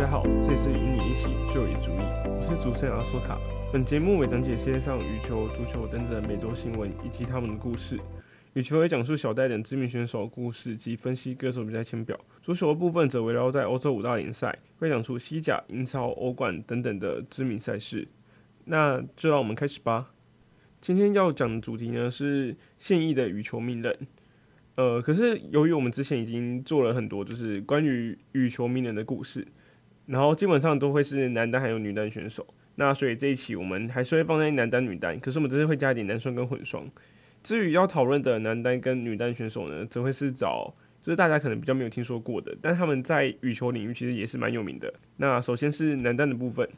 大家好，这次与你一起就业主义，我是主持人阿索卡。本节目会讲解世界上羽球、足球等等每周新闻以及他们的故事。羽球会讲述小戴等知名选手的故事及分析歌手比赛签表。足球的部分则围绕在欧洲五大联赛，会讲述西甲、英超、欧冠等等的知名赛事。那就让我们开始吧。今天要讲的主题呢是现役的羽球名人。呃，可是由于我们之前已经做了很多就是关于羽球名人的故事。然后基本上都会是男单还有女单选手，那所以这一期我们还是会放在男单女单，可是我们这次会加一点男双跟混双。至于要讨论的男单跟女单选手呢，则会是找就是大家可能比较没有听说过的，但他们在羽球领域其实也是蛮有名的。那首先是男单的部分，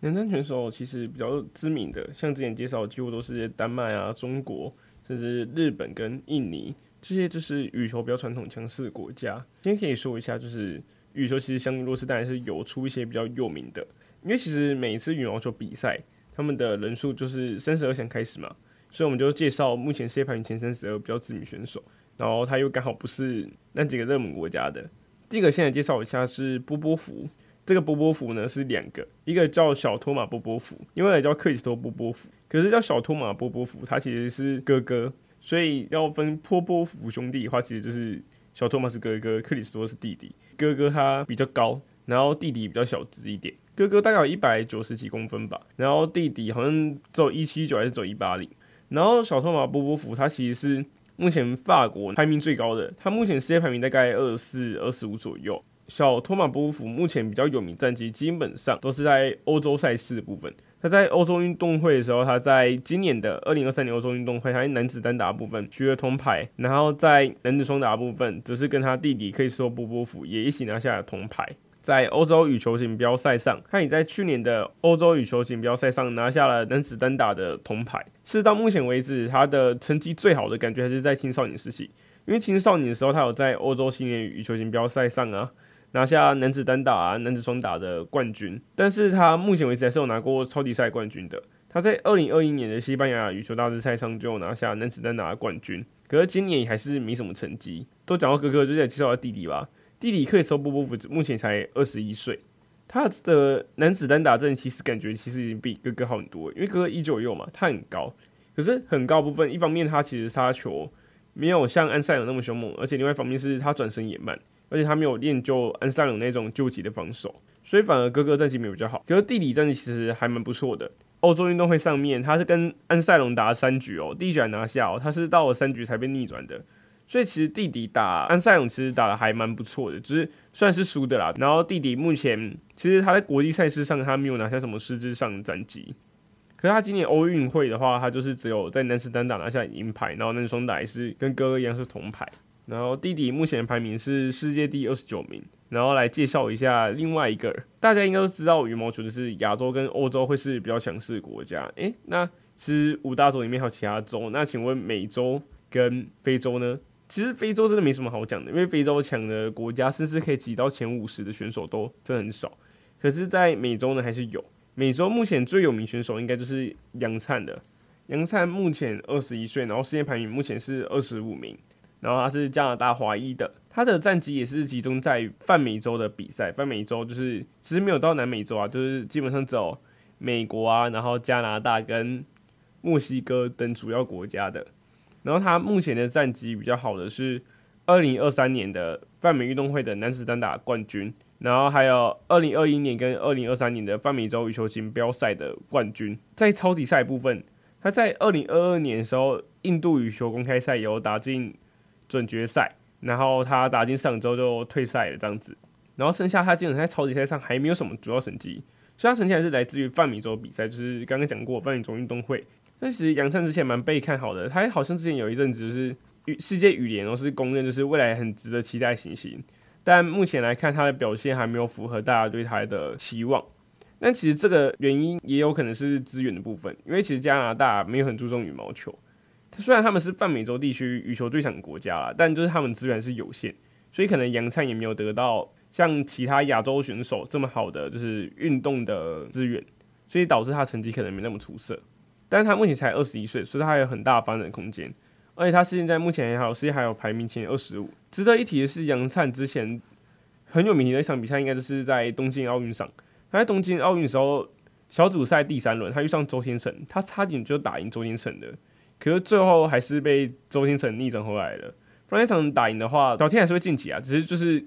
男单选手其实比较知名的，像之前介绍几乎都是丹麦啊、中国，甚至日本跟印尼这些就是羽球比较传统强势的国家。今天可以说一下就是。羽球其实相对弱势，当然是有出一些比较有名的，因为其实每一次羽毛球比赛，他们的人数就是三十二强开始嘛，所以我们就介绍目前世界排名前三十二比较知名选手，然后他又刚好不是那几个热门国家的。第一个先来介绍一下是波波夫，这个波波夫呢是两个，一个叫小托马波波夫，另外一个叫克里斯托波波夫，可是叫小托马波波夫，他其实是哥哥，所以要分波波夫兄弟的话，其实就是。小托马斯哥哥，克里斯托是弟弟。哥哥他比较高，然后弟弟比较小只一点。哥哥大概有一百九十几公分吧，然后弟弟好像只有一七九还是走一八零。然后小托马波波夫他其实是目前法国排名最高的，他目前世界排名大概二十四、二十五左右。小托马波波夫目前比较有名战绩，基本上都是在欧洲赛事的部分。他在欧洲运动会的时候，他在今年的二零二三年欧洲运动会，他在男子单打部分取得铜牌，然后在男子双打部分，则是跟他弟弟可以说波波夫也一起拿下了铜牌。在欧洲羽球锦标赛上，他也在去年的欧洲羽球锦标赛上拿下了男子单打的铜牌。是到目前为止，他的成绩最好的感觉还是在青少年时期，因为青少年的时候，他有在欧洲青年羽球锦标赛上啊。拿下男子单打、啊、男子双打的冠军，但是他目前为止还是有拿过超级赛冠军的。他在二零二一年的西班牙羽球大师赛上就拿下男子单打的冠军，可是今年还是没什么成绩。都讲到哥哥，就再介绍下弟弟吧。弟弟克里斯波波夫目前才二十一岁，他的男子单打阵其实感觉其实已经比哥哥好很多，因为哥哥一九六嘛，他很高，可是很高部分，一方面他其实杀球没有像安赛尔那么凶猛，而且另外一方面是他转身也慢。而且他没有练就安赛龙那种救急的防守，所以反而哥哥战绩没有比较好。可是弟弟战绩其实还蛮不错的。欧洲运动会上面，他是跟安赛龙打了三局哦，第一局还拿下哦，他是到了三局才被逆转的。所以其实弟弟打安赛龙其实打得还蛮不错的，只是算是输的啦。然后弟弟目前其实他在国际赛事上他没有拿下什么实质上的战绩。可是他今年欧运会的话，他就是只有在男子单打拿下银牌，然后男双打也是跟哥哥一样是铜牌。然后弟弟目前排名是世界第二十九名。然后来介绍一下另外一个，大家应该都知道羽毛球就是亚洲跟欧洲会是比较强势的国家。诶，那其实五大洲里面还有其他洲，那请问美洲跟非洲呢？其实非洲真的没什么好讲的，因为非洲强的国家甚至可以挤到前五十的选手都真的很少。可是，在美洲呢还是有。美洲目前最有名选手应该就是杨灿的，杨灿目前二十一岁，然后世界排名目前是二十五名。然后他是加拿大华裔的，他的战绩也是集中在泛美洲的比赛。泛美洲就是其实没有到南美洲啊，就是基本上只有美国啊，然后加拿大跟墨西哥等主要国家的。然后他目前的战绩比较好的是二零二三年的泛美运动会的男子单打冠军，然后还有二零二一年跟二零二三年的泛美洲羽球锦标赛的冠军。在超级赛部分，他在二零二二年的时候，印度羽球公开赛有打进。准决赛，然后他打进上周就退赛了，这样子。然后剩下他基本上在超级赛上还没有什么主要成绩，所以他成绩还是来自于泛美洲比赛，就是刚刚讲过泛美洲运动会。但其实杨灿之前蛮被看好的，他好像之前有一阵子就是世界羽联都是公认就是未来很值得期待行星，但目前来看他的表现还没有符合大家对他的期望。但其实这个原因也有可能是资源的部分，因为其实加拿大没有很注重羽毛球。虽然他们是泛美洲地区羽球最强国家啦，但就是他们资源是有限，所以可能杨灿也没有得到像其他亚洲选手这么好的就是运动的资源，所以导致他成绩可能没那么出色。但是他目前才二十一岁，所以他还有很大的发展空间，而且他现在目前还好，世界还有排名前二十五。值得一提的是，杨灿之前很有名的一场比赛，应该就是在东京奥运上。他在东京奥运的时候，小组赛第三轮，他遇上周天成，他差点就打赢周天成的，可是最后还是被周星成逆转回来了。不然那场打赢的话，小天还是会晋级啊，只是就是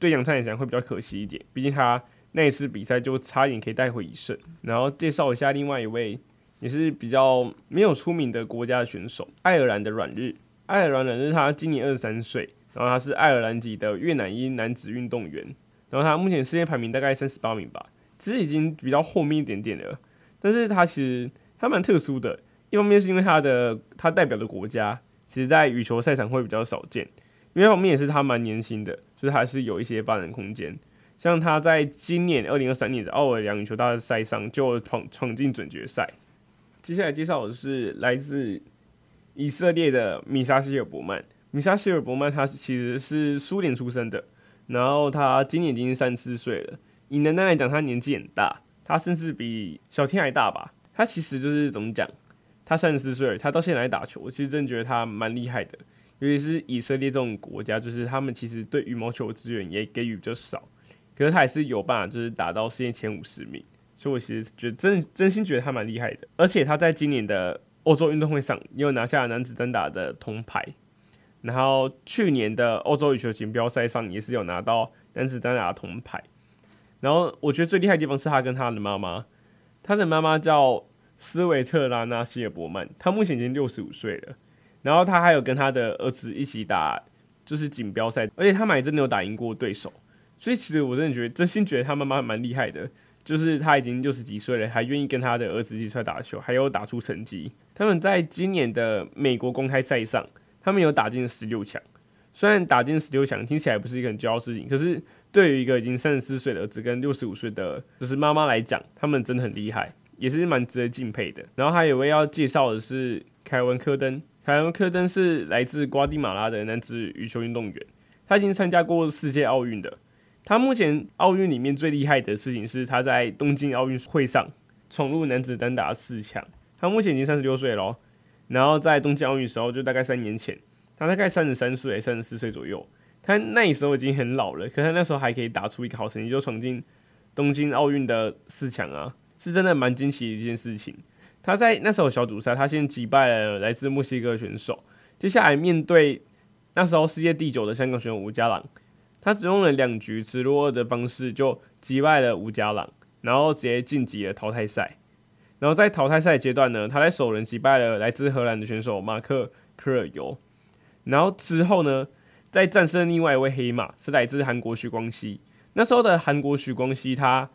对杨灿来讲会比较可惜一点，毕竟他那一次比赛就差一点可以带回一胜。然后介绍一下另外一位也是比较没有出名的国家的选手，爱尔兰的阮日。爱尔兰阮日他今年二十三岁，然后他是爱尔兰籍的越南裔男子运动员，然后他目前世界排名大概三十八名吧。其实已经比较后面一点点了，但是他其实他蛮特殊的，一方面是因为他的他代表的国家，其实在羽球赛场会比较少见，另一方面也是他蛮年轻的，所以还是有一些发展空间。像他在今年二零二三年的奥尔良羽球大赛上就闯闯进准决赛。接下来介绍的是来自以色列的米沙希尔伯曼，米沙希尔伯曼他其实是苏联出生的，然后他今年已经三十四岁了。以男单来讲，他年纪很大，他甚至比小天还大吧。他其实就是怎么讲，他三十四岁，他到现在来打球，我其实真的觉得他蛮厉害的。尤其是以色列这种国家，就是他们其实对羽毛球资源也给予比较少，可是他还是有办法，就是打到世界前五十名。所以我其实觉得真真心觉得他蛮厉害的。而且他在今年的欧洲运动会上又拿下男子单打的铜牌，然后去年的欧洲羽球锦标赛上也是有拿到男子单打的铜牌。然后我觉得最厉害的地方是他跟他的妈妈，他的妈妈叫斯维特拉娜·希尔伯曼，他目前已经六十五岁了。然后他还有跟他的儿子一起打，就是锦标赛，而且他们还真的有打赢过对手。所以其实我真的觉得，真心觉得他妈妈蛮厉害的，就是他已经六十几岁了，还愿意跟他的儿子一起出来打球，还有打出成绩。他们在今年的美国公开赛上，他们有打进十六强。虽然打进十六强听起来不是一个很骄傲的事情，可是。对于一个已经三十四岁的儿子跟六十五岁的就是妈妈来讲，他们真的很厉害，也是蛮值得敬佩的。然后还有位要介绍的是凯文科登，凯文科登是来自瓜地马拉的男子羽球运动员，他已经参加过世界奥运的。他目前奥运里面最厉害的事情是他在东京奥运会上闯入男子单打四强。他目前已经三十六岁了，然后在东京奥运的时候就大概三年前，他大概三十三岁、三十四岁左右。他那时候已经很老了，可他那时候还可以打出一个好成绩，就闯进东京奥运的四强啊，是真的蛮惊奇的一件事情。他在那时候小组赛，他先击败了来自墨西哥选手，接下来面对那时候世界第九的香港选手吴家朗，他只用了两局直落二的方式就击败了吴家朗，然后直接晋级了淘汰赛。然后在淘汰赛阶段呢，他在首轮击败了来自荷兰的选手马克科尔尤，然后之后呢，在战胜另外一位黑马是来自韩国许光熙，那时候的韩国许光熙他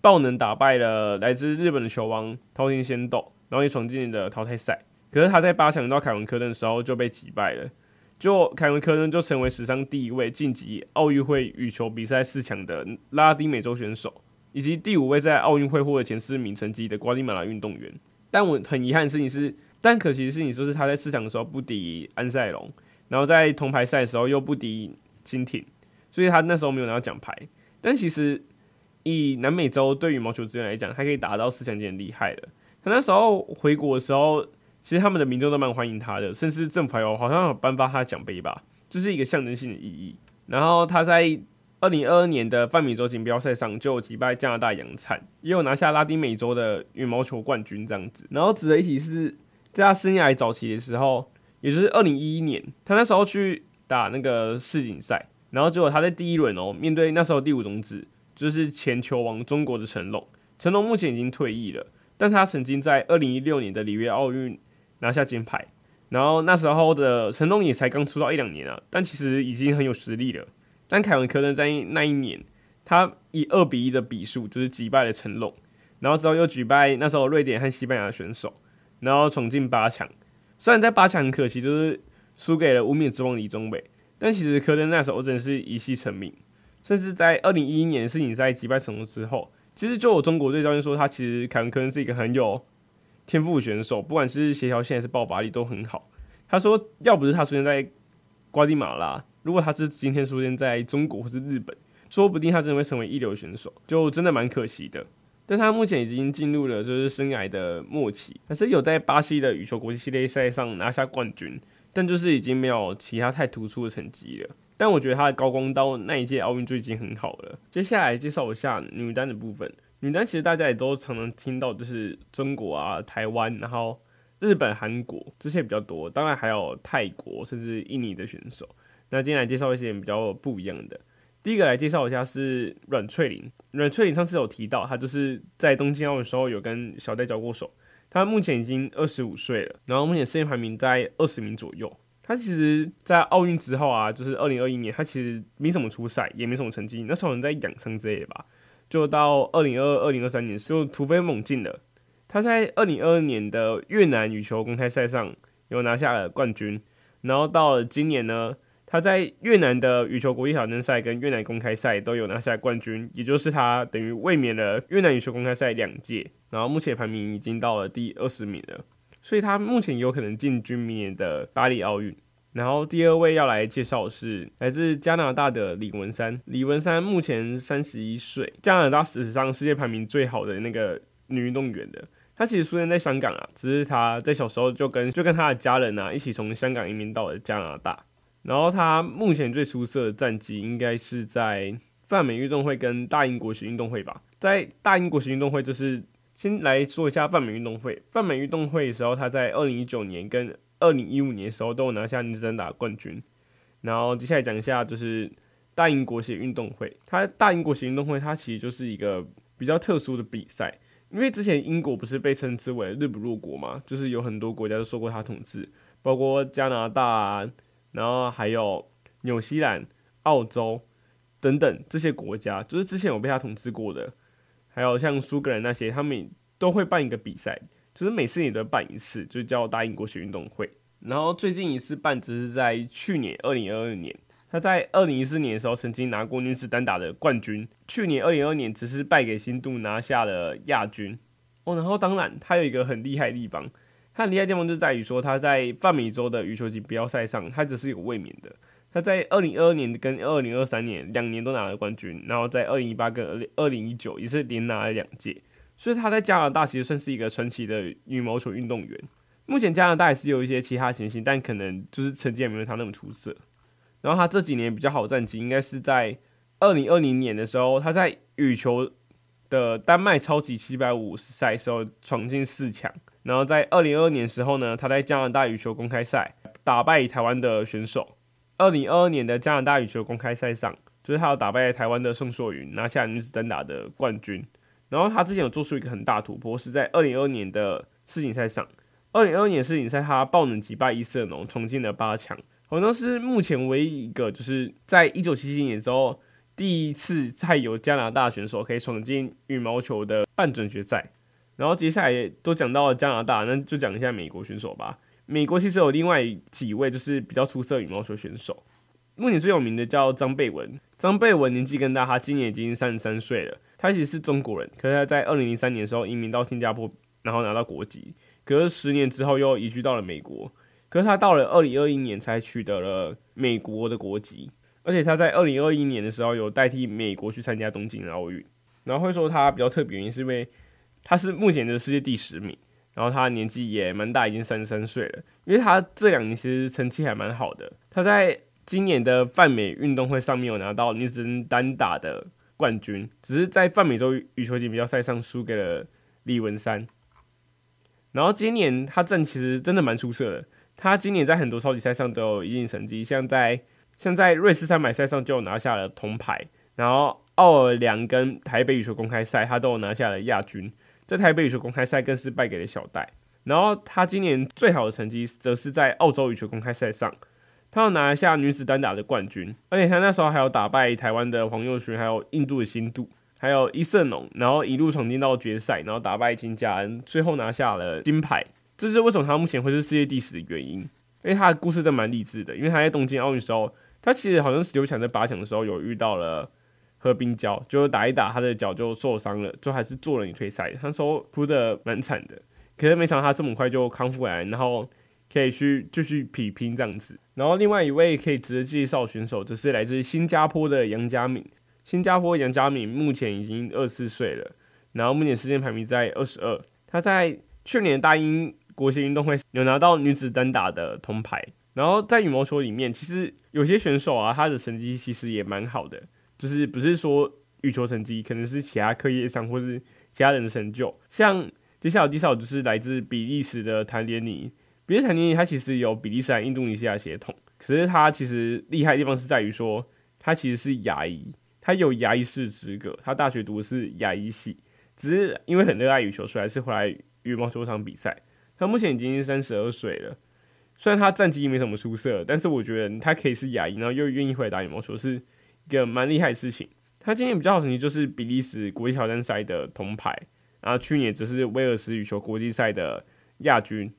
爆能打败了来自日本的球王桃田贤斗，然后也闯进了淘汰赛。可是他在八强到凯文科登的时候就被击败了，就凯文科登就成为史上第一位晋级奥运会羽球比赛四强的拉丁美洲选手，以及第五位在奥运会获得前四名成绩的瓜地马拉运动员。但我很遗憾的事情是，但可惜的事情就是他在四强的时候不敌安赛龙。然后在铜牌赛的时候又不敌金廷，所以他那时候没有拿到奖牌。但其实以南美洲对羽毛球资源来讲，他可以打到四强已经很厉害了。他那时候回国的时候，其实他们的民众都蛮欢迎他的，甚至政府还有好像有颁发他奖杯吧，这、就是一个象征性的意义。然后他在二零二二年的泛美洲锦标赛上就击败加拿大杨灿，也有拿下拉丁美洲的羽毛球冠军这样子。然后值得一提是，在他生涯早期的时候。也就是二零一一年，他那时候去打那个世锦赛，然后结果他在第一轮哦，面对那时候第五种子，就是前球王中国的成龙。成龙目前已经退役了，但他曾经在二零一六年的里约奥运拿下金牌。然后那时候的成龙也才刚出道一两年啊，但其实已经很有实力了。但凯文科登在那一年，他以二比一的比数就是击败了成龙，然后之后又举败那时候瑞典和西班牙的选手，然后闯进八强。虽然在八强很可惜，就是输给了无冕之王李宗伟，但其实科登那时候真的是一夕成名。甚至在二零一一年世锦赛击败成龙之后，其实就有中国队教练说，他其实凯文科恩是一个很有天赋选手，不管是协调性还是爆发力都很好。他说，要不是他出现在瓜地马拉，如果他是今天出现在中国或是日本，说不定他真的会成为一流选手，就真的蛮可惜的。但他目前已经进入了就是生涯的末期，还是有在巴西的羽球国际系列赛上拿下冠军，但就是已经没有其他太突出的成绩了。但我觉得他的高光到那一届奥运就已经很好了。接下来介绍一下女单的部分。女单其实大家也都常常听到，就是中国啊、台湾，然后日本、韩国这些比较多，当然还有泰国甚至印尼的选手。那今天来介绍一些比较不一样的。第一个来介绍一下是阮翠玲。阮翠玲上次有提到，她就是在东京奥运时候有跟小戴交过手。她目前已经二十五岁了，然后目前世界排名在二十名左右。他其实，在奥运之后啊，就是二零二一年，他其实没什么出赛，也没什么成绩，那时候人在养伤之类的吧。就到二零二二、二零二三年，就突飞猛进了。他在二零二二年的越南羽球公开赛上有拿下了冠军，然后到了今年呢，他在越南的羽球国际挑战赛跟越南公开赛都有拿下冠军，也就是他等于卫冕了越南羽球公开赛两届，然后目前排名已经到了第二十名了，所以他目前有可能进军明年的巴黎奥运。然后第二位要来介绍的是来自加拿大的李文山。李文山目前三十一岁，加拿大史上世界排名最好的那个女运动员的。她其实出生在香港啊，只是她在小时候就跟就跟她的家人啊一起从香港移民到了加拿大。然后她目前最出色的战绩应该是在泛美运动会跟大英国协运动会吧。在大英国协运动会，就是先来说一下泛美运动会。泛美运动会的时候，他在二零一九年跟二零一五年的时候都有拿下女子单打冠军，然后接下来讲一下就是大英国协运动会，它大英国协运动会它其实就是一个比较特殊的比赛，因为之前英国不是被称之为日不落国嘛，就是有很多国家都受过它统治，包括加拿大啊，然后还有纽西兰、澳洲等等这些国家，就是之前有被它统治过的，还有像苏格兰那些，他们都会办一个比赛。就是每四年都办一次，就叫大英国协运动会。然后最近一次办只是在去年二零二二年，他在二零一四年的时候曾经拿过女子单打的冠军。去年二零二二年只是败给新度拿下了亚军。哦，然后当然他有一个很厉害的地方，他很厉害的地方就在于说他在泛美洲的羽球锦标赛上，他只是有卫冕的。他在二零二二年跟二零二三年两年都拿了冠军，然后在二零一八跟二零二零一九也是连拿了两届。所以他在加拿大其实算是一个传奇的羽毛球运动员。目前加拿大也是有一些其他行星，但可能就是成绩也没有他那么出色。然后他这几年比较好战绩，应该是在二零二零年的时候，他在羽球的丹麦超级七百五十赛时候闯进四强。然后在二零二二年时候呢，他在加拿大羽球公开赛打败台湾的选手。二零二二年的加拿大羽球公开赛上，就是他有打败台湾的宋硕云，拿下女子单打的冠军。然后他之前有做出一个很大突破，是在二零二二年的世锦赛上。二零二二年世锦赛，他爆冷击败伊瑟农，闯进了八强，好像是目前唯一一个，就是在一九七七年之后，第一次再有加拿大选手可以闯进羽毛球的半准决赛。然后接下来都讲到了加拿大，那就讲一下美国选手吧。美国其实有另外几位就是比较出色的羽毛球选手，目前最有名的叫张贝文。张贝文年纪更大，他今年已经三十三岁了。他其实是中国人，可是他在二零零三年的时候移民到新加坡，然后拿到国籍。可是十年之后又移居到了美国。可是他到了二零二一年才取得了美国的国籍，而且他在二零二一年的时候有代替美国去参加东京奥运。然后会说他比较特别原因是因为他是目前的世界第十名，然后他年纪也蛮大，已经三十三岁了。因为他这两年其实成绩还蛮好的，他在今年的泛美运动会上面有拿到女子单打的冠军，只是在泛美洲羽球锦标赛上输给了李文山。然后今年他正其实真的蛮出色的，他今年在很多超级赛上都有一定成绩，像在像在瑞士三百赛上就拿下了铜牌，然后奥尔良跟台北羽球公开赛他都有拿下了亚军，在台北羽球公开赛更是败给了小戴。然后他今年最好的成绩则是在澳洲羽球公开赛上。他要拿下女子单打的冠军，而且他那时候还有打败台湾的黄又勋，还有印度的新度，还有伊瑟农，然后一路闯进到决赛，然后打败金佳恩，最后拿下了金牌。这是为什么他目前会是世界第十的原因，因为他的故事真蛮励志的。因为他在东京奥运时候，他其实好像十六强在八强的时候有遇到了喝冰胶，就打一打他的脚就受伤了，就还是做了你退赛。他说哭的蛮惨的，可是没想到他这么快就康复过来，然后。可以去继续比拼这样子，然后另外一位可以值得介绍选手，就是来自新加坡的杨嘉敏。新加坡杨嘉敏目前已经二十四岁了，然后目前世界排名在二十二。他在去年大英国际运动会有拿到女子单打的铜牌，然后在羽毛球里面，其实有些选手啊，他的成绩其实也蛮好的，就是不是说羽球成绩，可能是其他课业上或是其他人的成就。像接下来介绍就是来自比利时的谭连尼，比利时谭连尼他其实有比利时和印度尼西亚血统，可是他其实厉害的地方是在于说，他其实是牙医，他有牙医师资格，他大学读的是牙医系，只是因为很热爱羽球，所以还是回来羽毛球场比赛。他目前已经三十二岁了。虽然他战绩没什么出色，但是我觉得他可以是牙医，然后又愿意回来打羽毛球，是一个蛮厉害的事情。他今年比较好成绩就是比利时国际挑战赛的铜牌，然后去年则是威尔斯羽球国际赛的亚军。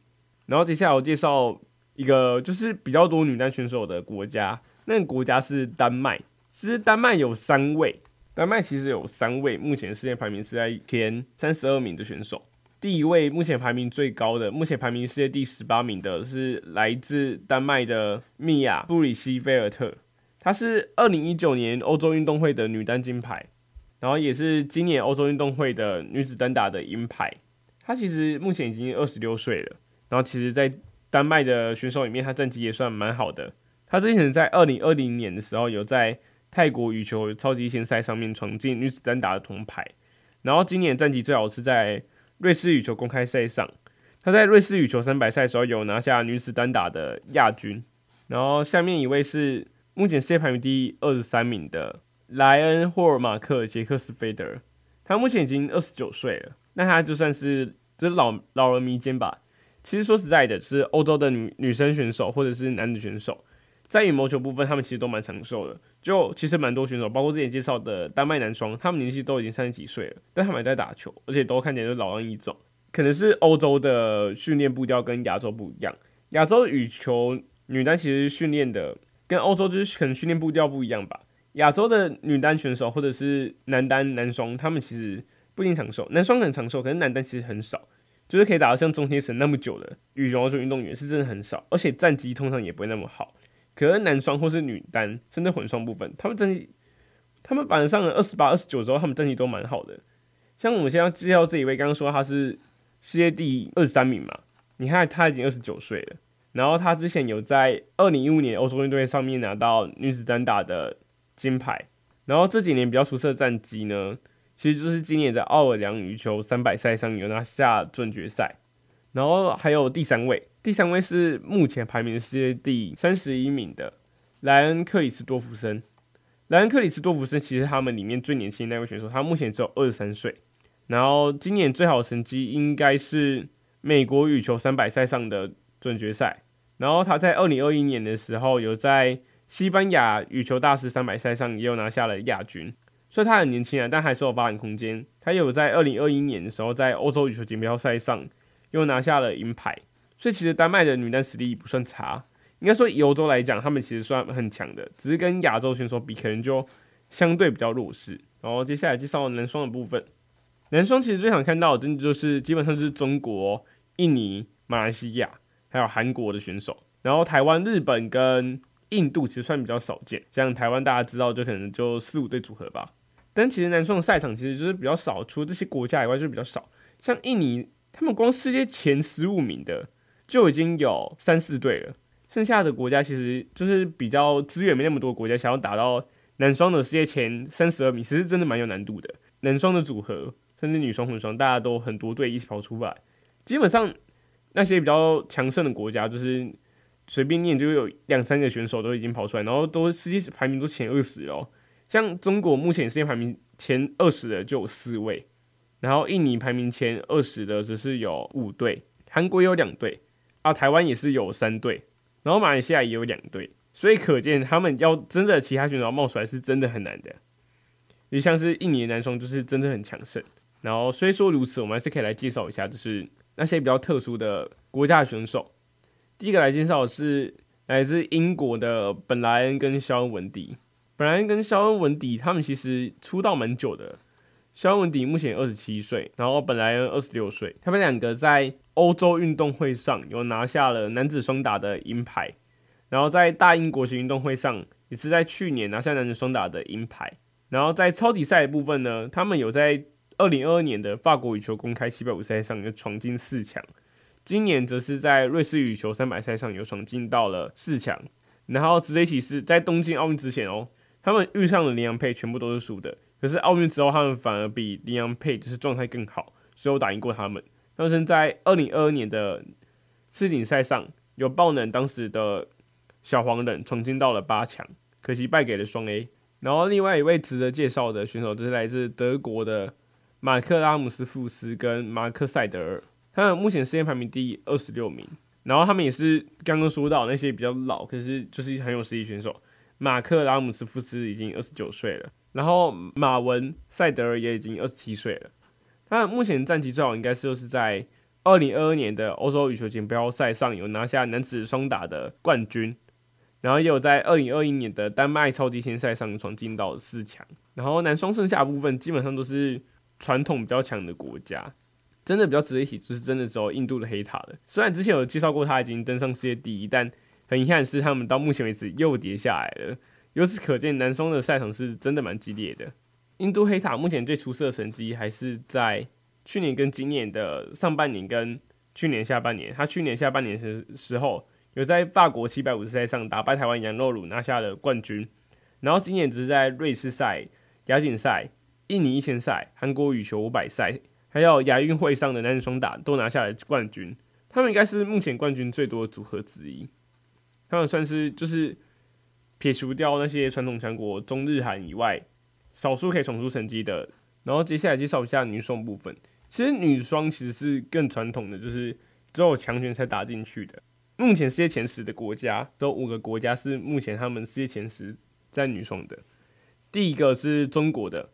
然后接下来我介绍一个就是比较多女单选手的国家，那个国家是丹麦。其实丹麦有三位，丹麦其实有三位目前世界排名是在前三十二名的选手。第一位目前排名最高的，目前排名世界第十八名的是来自丹麦的米娅布里希菲尔特，她是二零一九年欧洲运动会的女单金牌，然后也是今年欧洲运动会的女子单打的银牌。她其实目前已经二十六岁了，然后其实在丹麦的选手里面，她战绩也算蛮好的。她之前在二零二零年的时候，有在泰国羽球超级线赛上面闯进女子单打的铜牌，然后今年战绩最好是在。瑞士羽球公开赛上，他在瑞士羽球三百赛的时候有拿下女子单打的亚军。然后下面一位是目前世界排名第二十三名的莱恩霍尔马克杰克斯菲德，他目前已经二十九岁了，那他就算是就是老老人迷间吧。其实说实在的，是欧洲的女女生选手或者是男子选手。在羽毛球部分，他们其实都蛮长寿的。就其实蛮多选手，包括之前介绍的丹麦男双，他们年纪都已经三十几岁了，但他们还在打球，而且都看起来都老当益壮。可能是欧洲的训练步调跟亚洲不一样。亚洲羽球女单其实训练的跟欧洲就是可能训练步调不一样吧。亚洲的女单选手或者是男单男双，他们其实不一定长寿，男双很长寿，可是男单其实很少，就是可以打到像中天神那么久的羽毛球运动员是真的很少，而且战绩通常也不会那么好。可是男双或是女单，甚至混双部分，他们战绩，他们反而上了二十八、二十九之后，他们战绩都蛮好的。像我们现在介绍这一位，刚刚说他是世界第二十三名嘛，你看他已经二十九岁了，然后他之前有在二零一五年欧洲运动会上面拿到女子单打的金牌，然后这几年比较出色的战绩呢，其实就是今年的奥尔良羽球三百赛上有拿下准决赛，然后还有第三位。第三位是目前排名世界第三十一名的莱恩克里斯多夫森。莱恩克里斯多夫森其实他们里面最年轻的那位选手，他目前只有二十三岁。然后今年最好的成绩应该是美国羽球三百赛上的准决赛。然后他在二零二一年的时候，有在西班牙羽球大师三百赛上也有拿下了亚军。所以他很年轻啊，但还是有发展空间。他也有在二零二一年的时候，在欧洲羽球锦标赛上又拿下了银牌。所以其实丹麦的女单实力不算差，应该说以欧洲来讲，他们其实算很强的，只是跟亚洲选手比，可能就相对比较弱势。然后接下来介绍男双的部分，男双其实最想看到，真的就是基本上就是中国、印尼、马来西亚还有韩国的选手，然后台湾、日本跟印度其实算比较少见，像台湾大家知道就可能就四五对组合吧，但其实男双的赛场其实就是比较少，除了这些国家以外就是比较少，像印尼他们光世界前十五名的。就已经有三四队了，剩下的国家其实就是比较资源没那么多国家，想要打到男双的世界前三十二名，其实真的蛮有难度的。男双的组合，甚至女双混双，大家都很多队一起跑出来。基本上那些比较强盛的国家，就是随便念就有两三个选手都已经跑出来，然后都世界排名都前二十哦。像中国目前世界排名前二十的就有四位，然后印尼排名前二十的只是有五队，韩国有两队。啊，台湾也是有三队，然后马来西亚也有两队，所以可见他们要真的其他选手冒出来是真的很难的。也像是印尼的男双就是真的很强盛。然后虽说如此，我们还是可以来介绍一下，就是那些比较特殊的国家选手。第一个来介绍的是来自英国的本莱恩跟肖恩文迪。本莱恩跟肖恩文迪他们其实出道蛮久的。肖恩文迪目前二十七岁，然后本莱恩二十六岁，他们两个在欧洲运动会上有拿下了男子双打的银牌，然后在大英国型运动会上也是在去年拿下男子双打的银牌，然后在超级赛的部分呢，他们有在二零二二年的法国羽球公开七百五赛上有闯进四强，今年则是在瑞士羽球三百赛上有闯进到了四强。然后值得一提是，在东京奥运之前哦，他们遇上了林洋配，全部都是输的。可是奥运之后，他们反而比林洋配就是状态更好，所以我打赢过他们。当时在二零二二年的世锦赛上，有爆冷当时的小黄人闯进到了八强，可惜败给了双 A。然后另外一位值得介绍的选手就是来自德国的马克拉姆斯富斯跟马克赛德尔，他们目前世界排名第二十六名。然后他们也是刚刚说到那些比较老，可是就是很有实力选手。马克拉姆斯富斯已经二十九岁了，然后马文赛德尔也已经二十七岁了。他目前战绩最好应该是就是在二零二二年的欧洲羽球锦标赛上有拿下男子双打的冠军。然后也有在二零二一年的丹麦超级签赛上闯进到四强，然后男双剩下部分基本上都是传统比较强的国家，真的比较值得一提就是真的只有印度的黑塔了。虽然之前有介绍过他已经登上世界第一，但很遗憾的是他们到目前为止又跌下来了。由此可见，男双的赛场是真的蛮激烈的。印度黑塔目前最出色的成绩还是在去年跟今年的上半年跟去年下半年，他去年下半年的时候。有在法国七百五十赛上打败台湾杨露茹拿下了冠军，然后今年只是在瑞士赛、亚锦赛、印尼一千赛、韩国羽球五百赛，还有亚运会上的男子双打都拿下了冠军。他们应该是目前冠军最多的组合之一。他们算是就是撇除掉那些传统强国中日韩以外，少数可以闯出成绩的。然后接下来介绍一下女双部分。其实女双其实是更传统的，就是只有强权才打进去的。目前世界前十的国家，只有五个国家是目前他们世界前十在女双的。第一个是中国的，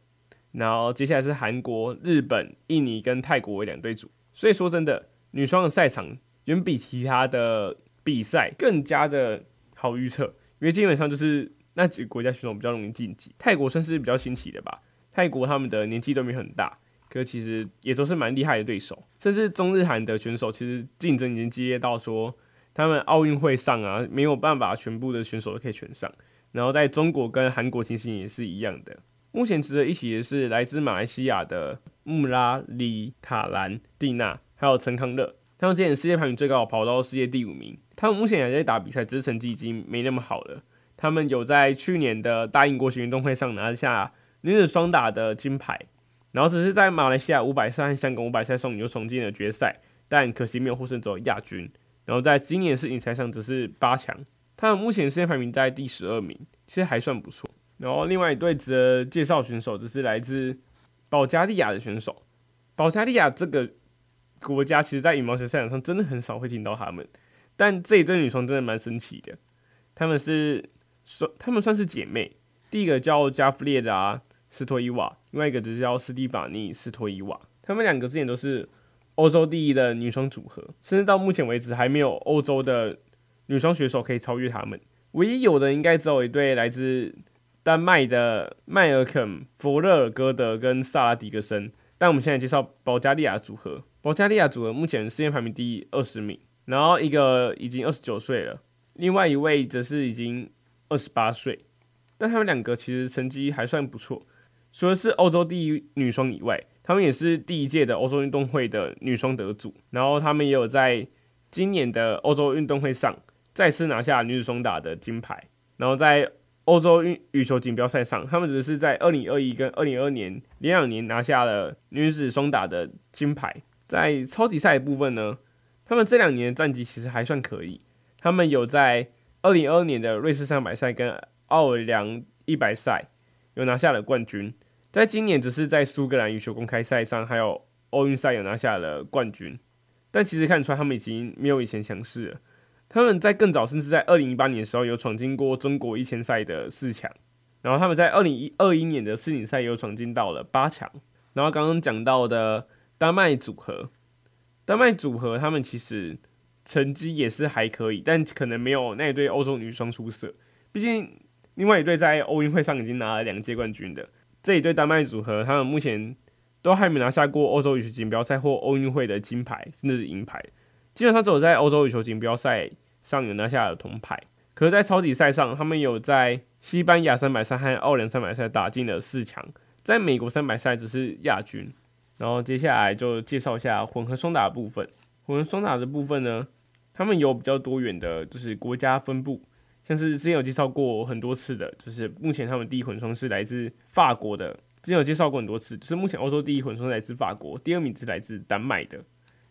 然后接下来是韩国、日本、印尼跟泰国为两队组。所以说真的，女双的赛场远比其他的比赛更加的好预测，因为基本上就是那几个国家选手比较容易晋级。泰国算是比较新奇的吧，泰国他们的年纪都没很大，可其实也都是蛮厉害的对手，甚至中日韩的选手其实竞争已经激烈到说。他们奥运会上啊，没有办法全部的选手都可以全上。然后在中国跟韩国情形也是一样的。目前值得一提的是来自马来西亚的穆拉里塔兰蒂娜，还有陈康乐。他们之前世界排名最高，跑到世界第五名。他们目前还在打比赛，只是成绩已经没那么好了。他们有在去年的大英国际运动会上拿下女子双打的金牌，然后只是在马来西亚五百赛和香港五百赛上又闯进了决赛，但可惜没有获胜，走亚军。然后在今年世锦赛上只是八强，他们目前世界排名在第十二名，其实还算不错。然后另外一对值得介绍选手，就是来自保加利亚的选手。保加利亚这个国家，其实在羽毛球赛场上真的很少会听到他们，但这一对女双真的蛮神奇的。他们是算他们算是姐妹，第一个叫加弗列达斯托伊瓦，另外一个就是叫斯蒂法尼斯托伊瓦，他们两个之前都是。欧洲第一的女双组合，甚至到目前为止还没有欧洲的女双选手可以超越他们。唯一有的应该只有一对来自丹麦的迈尔肯·弗勒尔戈德跟萨拉迪格森。但我们现在介绍保加利亚组合，保加利亚组合目前世界排名第二十名，然后一个已经二十九岁了，另外一位则是已经二十八岁。但他们两个其实成绩还算不错，除了是欧洲第一女双以外。他们也是第一届的欧洲运动会的女双得主，然后他们也有在今年的欧洲运动会上再次拿下女子双打的金牌，然后在欧洲运羽球锦标赛上，他们只是在二零二一跟二零二二年连两年拿下了女子双打的金牌。在超级赛的部分呢，他们这两年的战绩其实还算可以，他们有在二零二二年的瑞士三百赛跟奥尔良一百赛有拿下了冠军。在今年只是在苏格兰羽球公开赛上，还有奥运赛有拿下了冠军，但其实看出来他们已经没有以前强势了。他们在更早，甚至在二零一八年的时候有闯进过中国一千赛的四强，然后他们在二零一二一年的世锦赛有闯进到了八强。然后刚刚讲到的丹麦组合，丹麦组合他们其实成绩也是还可以，但可能没有那一对欧洲女双出色。毕竟另外一队在奥运会上已经拿了两届冠军的。这一对丹麦组合，他们目前都还没拿下过欧洲羽球锦标赛或奥运会的金牌，甚至是银牌。基本上只有在欧洲羽球锦标赛上有拿下了铜牌。可是，在超级赛上，他们有在西班牙三百赛和奥良三百赛打进了四强，在美国三百赛只是亚军。然后接下来就介绍一下混合双打的部分。混合双打的部分呢，他们有比较多元的，就是国家分布，像是之前有介绍过很多次的，就是目前他们第一混双是来自法国的，之前有介绍过很多次，就是目前欧洲第一混双来自法国，第二名是来自丹麦的。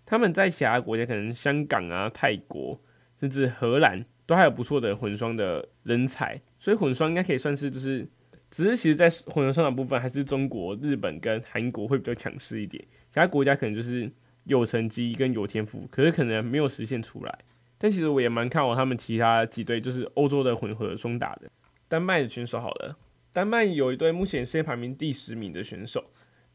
他们在其他国家，可能香港啊、泰国，甚至荷兰，都还有不错的混双的人才，所以混双应该可以算是就是，只是其实，在混合双打部分，还是中国、日本跟韩国会比较强势一点，其他国家可能就是有成绩跟有天赋，可是可能没有实现出来。但其实我也蛮看好他们其他几队，就是欧洲的混合双打的。丹麦的选手好了，丹麦有一队目前世界排名第十名的选手，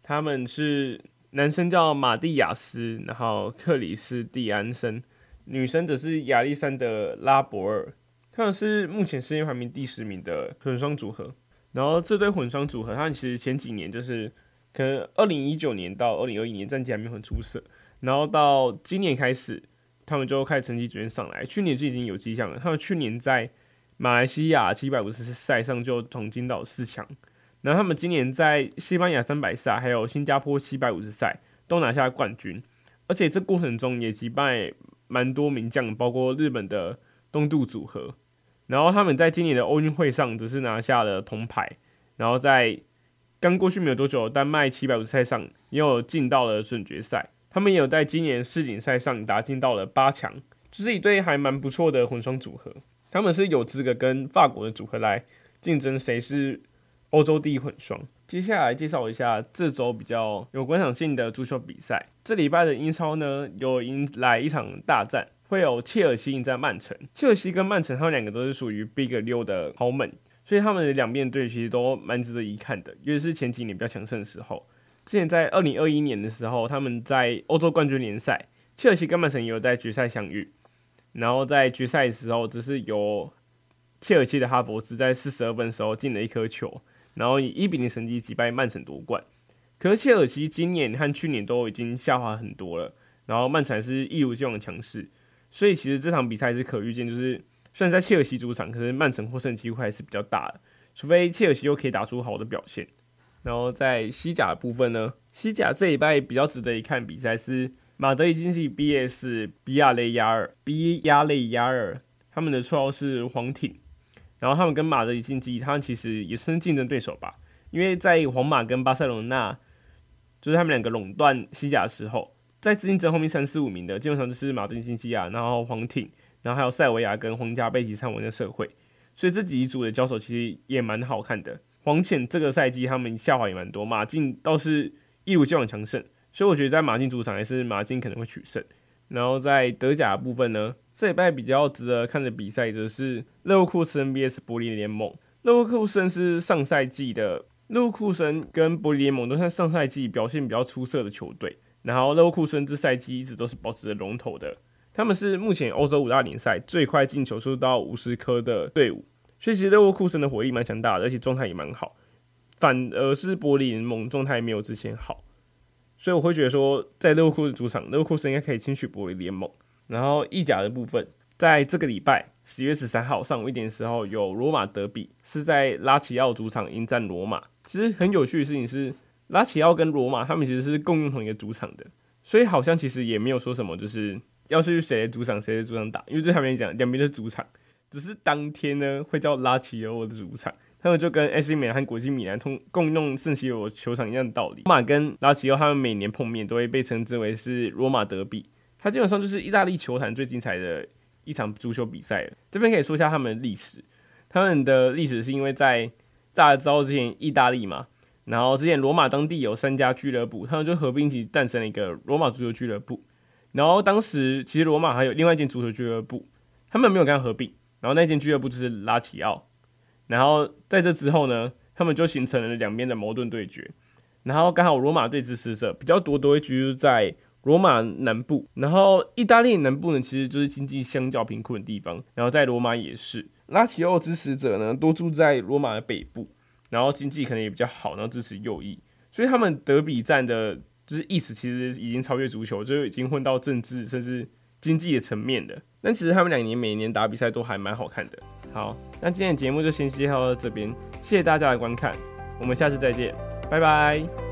他们是。男生叫马蒂亚斯，然后克里斯蒂安森，女生则是亚历山德拉博尔，他们是目前世界排名第十名的混双组合。然后这对混双组合，他们其实前几年就是可能二零一九年到二零二一年战绩还没有很出色，然后到今年开始，他们就开始成绩逐渐上来。去年就已经有迹象了，他们去年在马来西亚七百五十赛上就闯进到四强。然后他们今年在西班牙三百赛，还有新加坡七百五十赛都拿下冠军，而且这过程中也击败蛮多名将，包括日本的东渡组合。然后他们在今年的奥运会上只是拿下了铜牌，然后在刚过去没有多久，丹麦七百五十赛上也有进到了准决赛。他们也有在今年世锦赛上打进到了八强，就是一对还蛮不错的混双组合。他们是有资格跟法国的组合来竞争谁是。欧洲第一混双，接下来介绍一下这周比较有观赏性的足球比赛。这礼拜的英超呢，有迎来一场大战，会有切尔西迎战曼城。切尔西跟曼城，他们两个都是属于 Big 六的豪门，所以他们的两边队其实都蛮值得一看的，尤其是前几年比较强盛的时候。之前在二零二一年的时候，他们在欧洲冠军联赛，切尔西跟曼城也有在决赛相遇，然后在决赛的时候，只是由切尔西的哈弗茨在四十二分的时候进了一颗球。然后以一比零成绩击败曼城夺冠，可是切尔西今年和去年都已经下滑很多了，然后曼城是一如既往的强势，所以其实这场比赛是可预见，就是虽然在切尔西主场，可是曼城获胜机会还是比较大的，除非切尔西又可以打出好的表现。然后在西甲的部分呢，西甲这一拜比较值得一看比赛是马德里竞技 B.S. 比亚雷亚尔，比亚雷亚尔他们的绰号是黄艇。然后他们跟马德里竞技，他们其实也是竞争对手吧？因为在皇马跟巴塞罗那，就是他们两个垄断西甲的时候，在竞争后面三四五名的，基本上就是马德里竞技啊，然后黄艇，然后还有塞维亚跟皇家贝吉斯坦的社会，所以这几组的交手其实也蛮好看的。黄潜这个赛季他们下滑也蛮多，马竞倒是一如既往强盛，所以我觉得在马竞主场还是马竞可能会取胜。然后在德甲部分呢，这礼拜比较值得看的比赛就是勒沃库森 VS 柏林联盟。勒沃库森是上赛季的，勒沃库森跟柏林联盟都是上赛季表现比较出色的球队。然后勒沃库森这赛季一直都是保持着龙头的，他们是目前欧洲五大联赛最快进球数到五十颗的队伍。所以其实勒沃库森的火力蛮强大的，而且状态也蛮好。反而是柏林联盟状态没有之前好。所以我会觉得说，在勒沃库森主场，勒沃库森应该可以轻取柏林联盟。然后意甲的部分，在这个礼拜十月十三号上午一点的时候，有罗马德比，是在拉齐奥主场迎战罗马。其实很有趣的事情是，拉齐奥跟罗马他们其实是共用同一个主场的，所以好像其实也没有说什么，就是要是谁的主场谁的主场打，因为这上面讲两边的主场，只是当天呢会叫拉齐奥的主场。他们就跟 AC 米兰和国际米兰通共用圣西罗球场一样的道理。罗马跟拉齐奥他们每年碰面都会被称之为是罗马德比，它基本上就是意大利球坛最精彩的一场足球比赛了。这边可以说一下他们的历史，他们的历史是因为在大家知道之前意大利嘛，然后之前罗马当地有三家俱乐部，他们就合并一起诞生了一个罗马足球俱乐部。然后当时其实罗马还有另外一间足球俱乐部，他们没有跟他合并，然后那间俱乐部就是拉齐奥。然后在这之后呢，他们就形成了两边的矛盾对决。然后刚好罗马队支持者比较多，都会居住在罗马南部。然后意大利南部呢，其实就是经济相较贫困的地方。然后在罗马也是，拉齐奥支持者呢，多住在罗马的北部，然后经济可能也比较好，然后支持右翼。所以他们德比战的，就是意思其实已经超越足球，就已经混到政治甚至经济的层面的。但其实他们两年每年打比赛都还蛮好看的。好，那今天的节目就先介绍到这边，谢谢大家的观看，我们下次再见，拜拜。